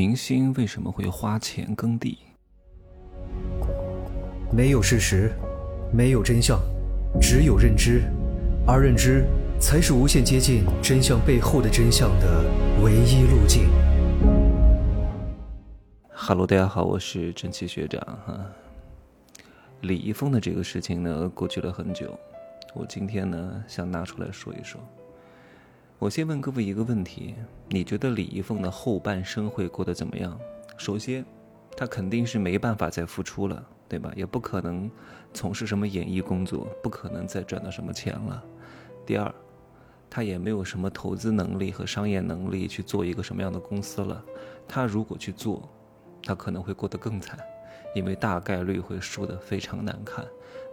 明星为什么会花钱耕地？没有事实，没有真相，只有认知，而认知才是无限接近真相背后的真相的唯一路径。Hello，大家好，我是真奇学长哈。李易峰的这个事情呢，过去了很久，我今天呢想拿出来说一说。我先问各位一个问题：你觉得李易峰的后半生会过得怎么样？首先，他肯定是没办法再复出了，对吧？也不可能从事什么演艺工作，不可能再赚到什么钱了。第二，他也没有什么投资能力和商业能力去做一个什么样的公司了。他如果去做，他可能会过得更惨，因为大概率会输得非常难看。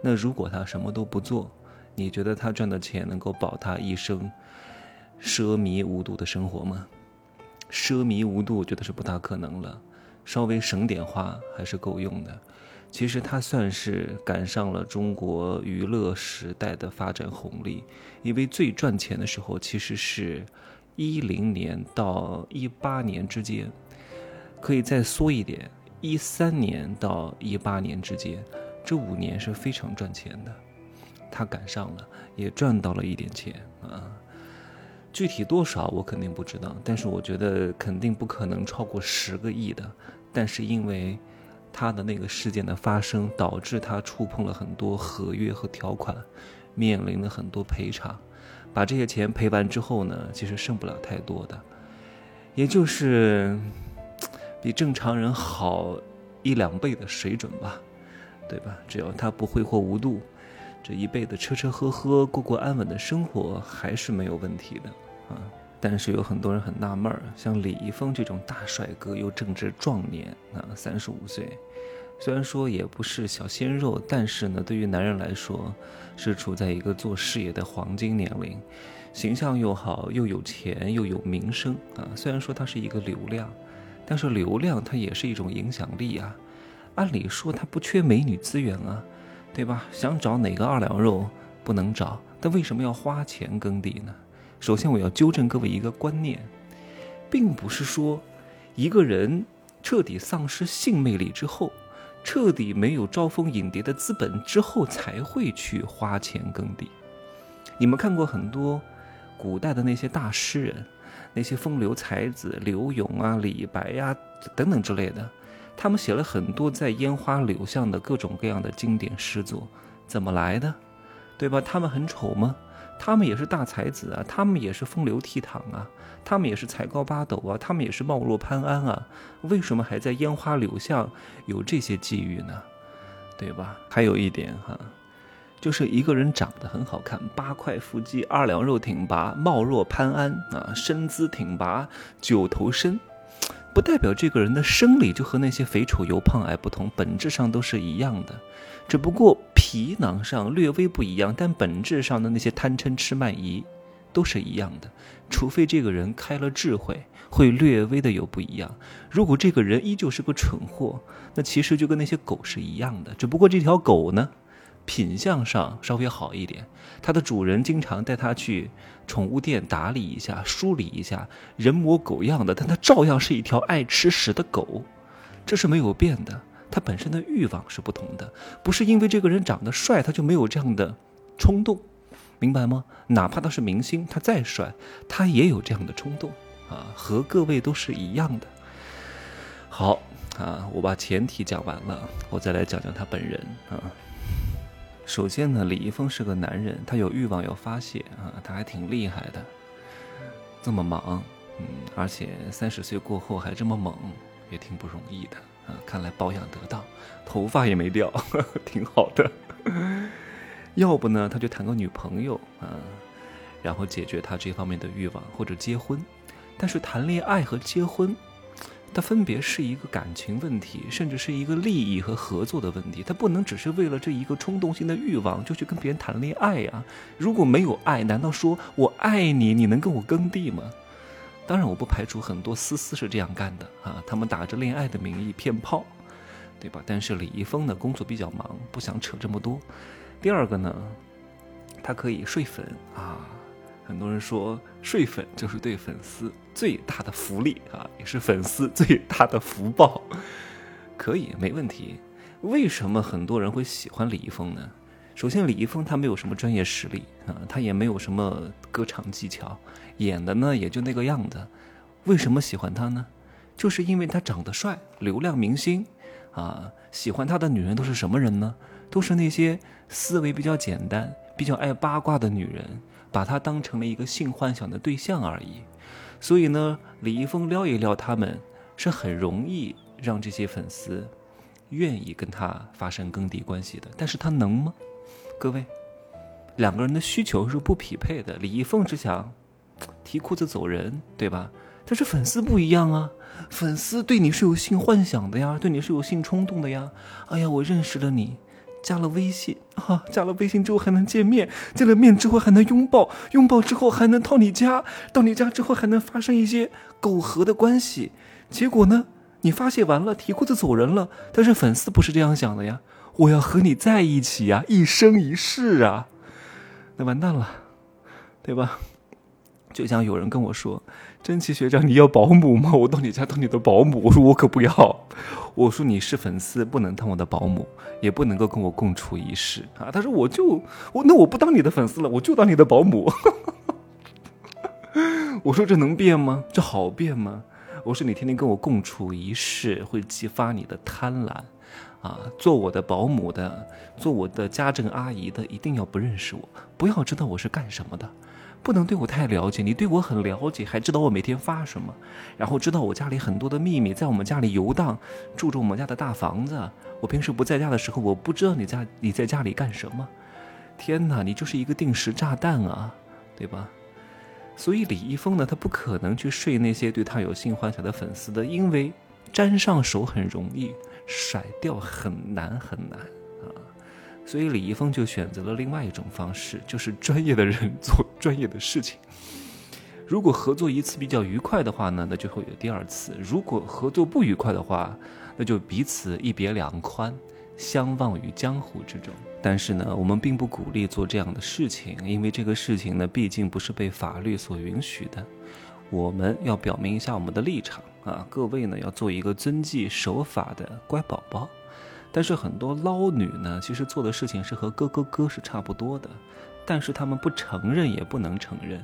那如果他什么都不做，你觉得他赚的钱能够保他一生？奢靡无度的生活吗？奢靡无度，我觉得是不大可能了。稍微省点花还是够用的。其实他算是赶上了中国娱乐时代的发展红利，因为最赚钱的时候其实是一零年到一八年之间，可以再缩一点，一三年到一八年之间，这五年是非常赚钱的。他赶上了，也赚到了一点钱啊。具体多少我肯定不知道，但是我觉得肯定不可能超过十个亿的。但是因为他的那个事件的发生，导致他触碰了很多合约和条款，面临了很多赔偿。把这些钱赔完之后呢，其实剩不了太多的，也就是比正常人好一两倍的水准吧，对吧？只要他不挥霍无度，这一辈子吃吃喝喝，过过安稳的生活，还是没有问题的。啊，但是有很多人很纳闷儿，像李易峰这种大帅哥又正值壮年啊，三十五岁，虽然说也不是小鲜肉，但是呢，对于男人来说，是处在一个做事业的黄金年龄，形象又好，又有钱，又有名声啊。虽然说他是一个流量，但是流量它也是一种影响力啊。按理说他不缺美女资源啊，对吧？想找哪个二两肉不能找，但为什么要花钱耕地呢？首先，我要纠正各位一个观念，并不是说一个人彻底丧失性魅力之后，彻底没有招蜂引蝶的资本之后，才会去花钱耕地。你们看过很多古代的那些大诗人，那些风流才子，柳永啊、李白呀等等之类的，他们写了很多在烟花柳巷的各种各样的经典诗作，怎么来的？对吧？他们很丑吗？他们也是大才子啊，他们也是风流倜傥啊，他们也是才高八斗啊，他们也是貌若潘安啊，为什么还在烟花柳巷有这些际遇呢？对吧？还有一点哈，就是一个人长得很好看，八块腹肌，二两肉挺拔，貌若潘安啊，身姿挺拔，九头身。不代表这个人的生理就和那些肥丑油胖矮不同，本质上都是一样的，只不过皮囊上略微不一样，但本质上的那些贪嗔痴慢疑都是一样的。除非这个人开了智慧，会略微的有不一样。如果这个人依旧是个蠢货，那其实就跟那些狗是一样的，只不过这条狗呢？品相上稍微好一点，它的主人经常带它去宠物店打理一下、梳理一下，人模狗样的，但它照样是一条爱吃屎的狗，这是没有变的。他本身的欲望是不同的，不是因为这个人长得帅，他就没有这样的冲动，明白吗？哪怕他是明星，他再帅，他也有这样的冲动啊，和各位都是一样的。好啊，我把前提讲完了，我再来讲讲他本人啊。首先呢，李易峰是个男人，他有欲望要发泄啊，他还挺厉害的，这么忙，嗯，而且三十岁过后还这么猛，也挺不容易的啊。看来保养得当，头发也没掉，挺好的。要不呢，他就谈个女朋友啊，然后解决他这方面的欲望，或者结婚。但是谈恋爱和结婚。它分别是一个感情问题，甚至是一个利益和合作的问题。它不能只是为了这一个冲动性的欲望就去跟别人谈恋爱呀。如果没有爱，难道说我爱你，你能跟我耕地吗？当然，我不排除很多思思是这样干的啊，他们打着恋爱的名义骗炮，对吧？但是李易峰呢，工作比较忙，不想扯这么多。第二个呢，他可以睡粉啊。很多人说睡粉就是对粉丝最大的福利啊，也是粉丝最大的福报。可以，没问题。为什么很多人会喜欢李易峰呢？首先，李易峰他没有什么专业实力啊，他也没有什么歌唱技巧，演的呢也就那个样子。为什么喜欢他呢？就是因为他长得帅，流量明星啊。喜欢他的女人都是什么人呢？都是那些思维比较简单、比较爱八卦的女人，把他当成了一个性幻想的对象而已。所以呢，李易峰撩一撩他们，是很容易让这些粉丝愿意跟他发生更地关系的。但是他能吗？各位，两个人的需求是不匹配的。李易峰只想提裤子走人，对吧？但是粉丝不一样啊，粉丝对你是有性幻想的呀，对你是有性冲动的呀。哎呀，我认识了你，加了微信啊，加了微信之后还能见面，见了面之后还能拥抱，拥抱之后还能到你家，到你家之后还能发生一些苟合的关系。结果呢，你发泄完了，提裤子走人了。但是粉丝不是这样想的呀。我要和你在一起呀，一生一世啊，那完蛋了，对吧？就像有人跟我说：“真奇学长，你要保姆吗？我到你家当你的保姆。”我说：“我可不要。”我说：“你是粉丝，不能当我的保姆，也不能够跟我共处一室啊。”他说：“我就我那我不当你的粉丝了，我就当你的保姆。”我说：“这能变吗？这好变吗？”我说：“你天天跟我共处一室，会激发你的贪婪。”啊，做我的保姆的，做我的家政阿姨的，一定要不认识我，不要知道我是干什么的，不能对我太了解。你对我很了解，还知道我每天发什么，然后知道我家里很多的秘密，在我们家里游荡，住着我们家的大房子。我平时不在家的时候，我不知道你家你在家里干什么。天哪，你就是一个定时炸弹啊，对吧？所以李易峰呢，他不可能去睡那些对他有性幻想的粉丝的，因为沾上手很容易。甩掉很难很难啊，所以李易峰就选择了另外一种方式，就是专业的人做专业的事情。如果合作一次比较愉快的话呢，那就会有第二次；如果合作不愉快的话，那就彼此一别两宽，相忘于江湖之中。但是呢，我们并不鼓励做这样的事情，因为这个事情呢，毕竟不是被法律所允许的。我们要表明一下我们的立场啊，各位呢要做一个遵纪守法的乖宝宝。但是很多捞女呢，其实做的事情是和哥哥哥是差不多的，但是他们不承认也不能承认，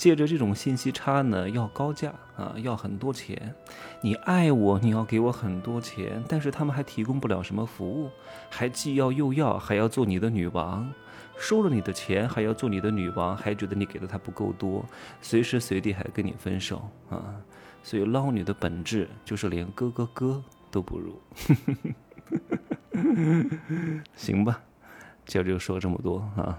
借着这种信息差呢，要高价啊，要很多钱。你爱我，你要给我很多钱，但是他们还提供不了什么服务，还既要又要，还要做你的女王。收了你的钱，还要做你的女王，还觉得你给的他不够多，随时随地还跟你分手啊！所以捞女的本质就是连哥哥哥都不如。行吧，今儿就说这么多啊。